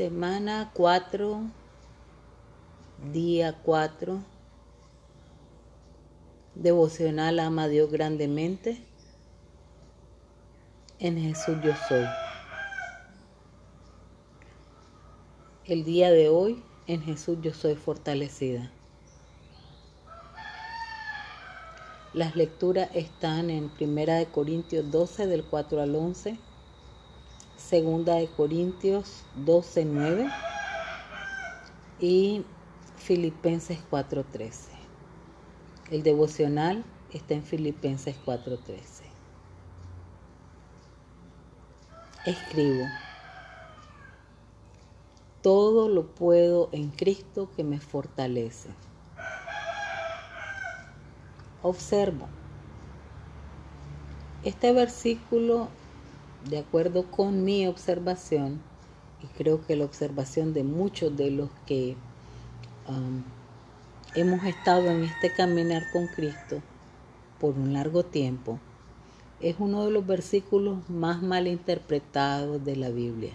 Semana 4, día 4, devocional ama a Dios grandemente. En Jesús yo soy. El día de hoy, en Jesús yo soy fortalecida. Las lecturas están en Primera de Corintios 12 del 4 al 11 Segunda de Corintios 12, 9 y Filipenses 4.13. El devocional está en Filipenses 4.13. Escribo. Todo lo puedo en Cristo que me fortalece. Observo. Este versículo de acuerdo con mi observación, y creo que la observación de muchos de los que um, hemos estado en este caminar con Cristo por un largo tiempo, es uno de los versículos más mal interpretados de la Biblia,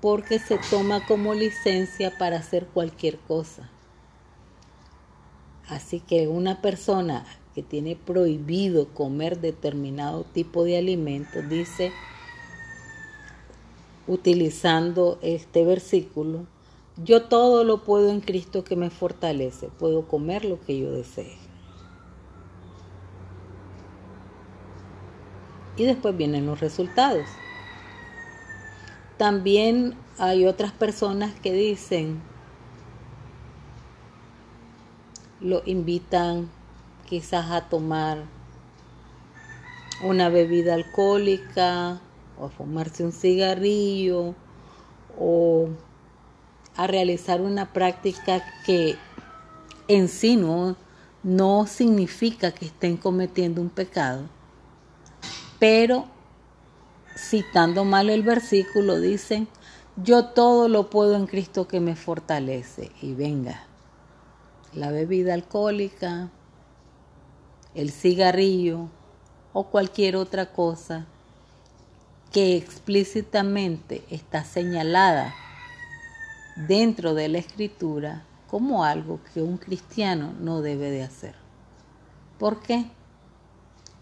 porque se toma como licencia para hacer cualquier cosa. Así que una persona que tiene prohibido comer determinado tipo de alimentos, dice, utilizando este versículo, yo todo lo puedo en Cristo que me fortalece, puedo comer lo que yo desee. Y después vienen los resultados. También hay otras personas que dicen, lo invitan quizás a tomar una bebida alcohólica o a fumarse un cigarrillo o a realizar una práctica que en sí no, no significa que estén cometiendo un pecado, pero citando mal el versículo dicen, yo todo lo puedo en Cristo que me fortalece y venga, la bebida alcohólica, el cigarrillo o cualquier otra cosa que explícitamente está señalada dentro de la escritura como algo que un cristiano no debe de hacer. ¿Por qué?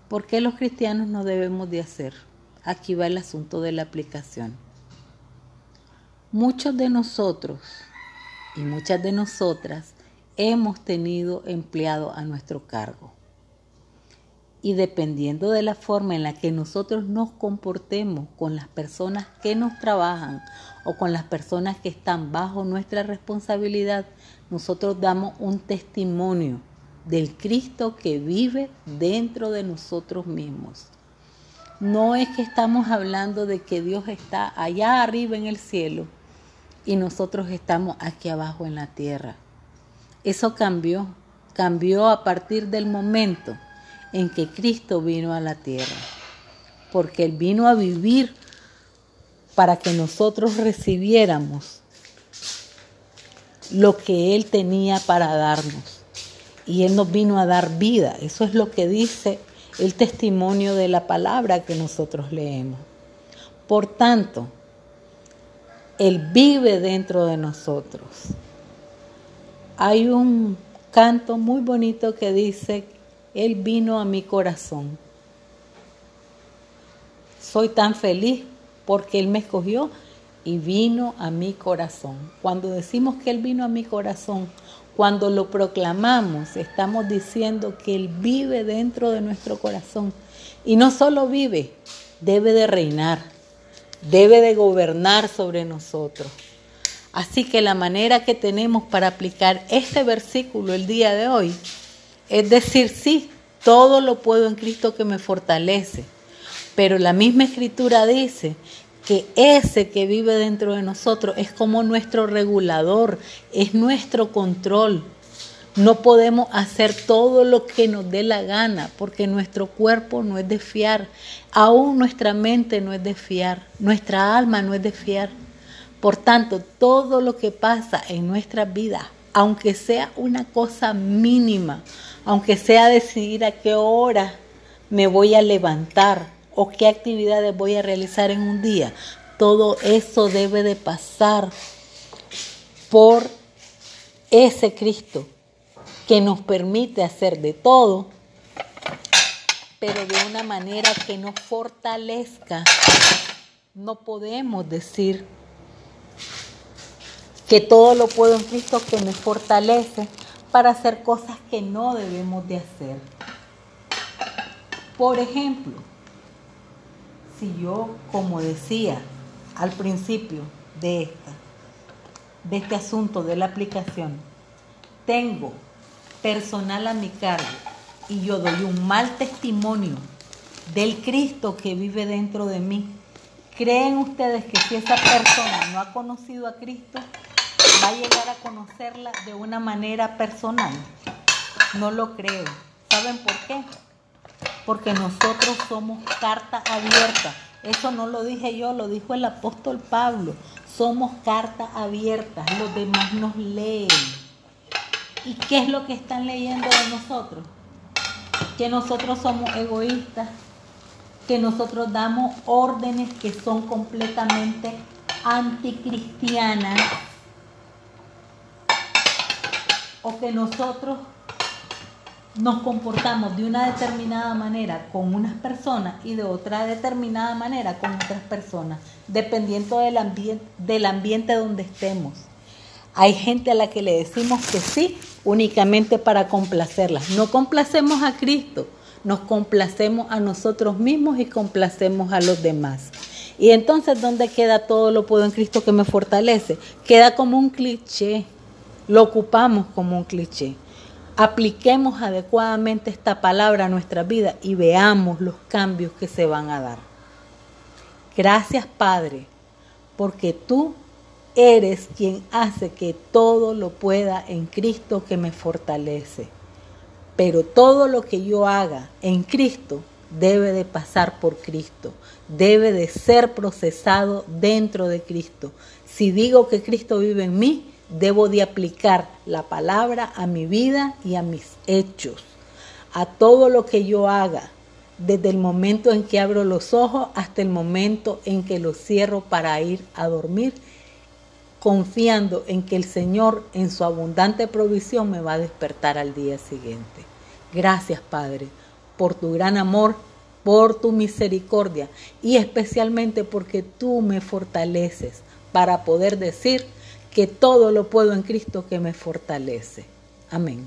¿Por qué los cristianos no debemos de hacer? Aquí va el asunto de la aplicación. Muchos de nosotros y muchas de nosotras hemos tenido empleado a nuestro cargo y dependiendo de la forma en la que nosotros nos comportemos con las personas que nos trabajan o con las personas que están bajo nuestra responsabilidad, nosotros damos un testimonio del Cristo que vive dentro de nosotros mismos. No es que estamos hablando de que Dios está allá arriba en el cielo y nosotros estamos aquí abajo en la tierra. Eso cambió, cambió a partir del momento en que Cristo vino a la tierra, porque Él vino a vivir para que nosotros recibiéramos lo que Él tenía para darnos. Y Él nos vino a dar vida. Eso es lo que dice el testimonio de la palabra que nosotros leemos. Por tanto, Él vive dentro de nosotros. Hay un canto muy bonito que dice él vino a mi corazón. Soy tan feliz porque Él me escogió y vino a mi corazón. Cuando decimos que Él vino a mi corazón, cuando lo proclamamos, estamos diciendo que Él vive dentro de nuestro corazón. Y no solo vive, debe de reinar, debe de gobernar sobre nosotros. Así que la manera que tenemos para aplicar este versículo el día de hoy es decir, sí, todo lo puedo en Cristo que me fortalece. Pero la misma escritura dice que ese que vive dentro de nosotros es como nuestro regulador, es nuestro control. No podemos hacer todo lo que nos dé la gana porque nuestro cuerpo no es de fiar, aún nuestra mente no es de fiar, nuestra alma no es de fiar. Por tanto, todo lo que pasa en nuestra vida, aunque sea una cosa mínima, aunque sea decidir a qué hora me voy a levantar o qué actividades voy a realizar en un día, todo eso debe de pasar por ese Cristo que nos permite hacer de todo, pero de una manera que nos fortalezca. No podemos decir que todo lo puedo en Cristo que me fortalece para hacer cosas que no debemos de hacer. Por ejemplo, si yo, como decía al principio de esta, de este asunto de la aplicación, tengo personal a mi cargo y yo doy un mal testimonio del Cristo que vive dentro de mí, ¿creen ustedes que si esa persona no ha conocido a Cristo, va a llegar a conocerla de una manera personal? No lo creo. ¿Saben por qué? Porque nosotros somos carta abierta. Eso no lo dije yo, lo dijo el apóstol Pablo. Somos carta abierta. Los demás nos leen. ¿Y qué es lo que están leyendo de nosotros? Que nosotros somos egoístas, que nosotros damos órdenes que son completamente anticristianas, o que nosotros nos comportamos de una determinada manera con unas personas y de otra determinada manera con otras personas, dependiendo del ambiente, del ambiente donde estemos. Hay gente a la que le decimos que sí únicamente para complacerlas. No complacemos a Cristo, nos complacemos a nosotros mismos y complacemos a los demás. Y entonces, ¿dónde queda todo lo puedo en Cristo que me fortalece? Queda como un cliché, lo ocupamos como un cliché. Apliquemos adecuadamente esta palabra a nuestra vida y veamos los cambios que se van a dar. Gracias Padre, porque tú eres quien hace que todo lo pueda en Cristo que me fortalece. Pero todo lo que yo haga en Cristo debe de pasar por Cristo, debe de ser procesado dentro de Cristo. Si digo que Cristo vive en mí, debo de aplicar la palabra a mi vida y a mis hechos, a todo lo que yo haga, desde el momento en que abro los ojos hasta el momento en que los cierro para ir a dormir confiando en que el Señor en su abundante provisión me va a despertar al día siguiente. Gracias, Padre, por tu gran amor, por tu misericordia y especialmente porque tú me fortaleces para poder decir que todo lo puedo en Cristo que me fortalece. Amén.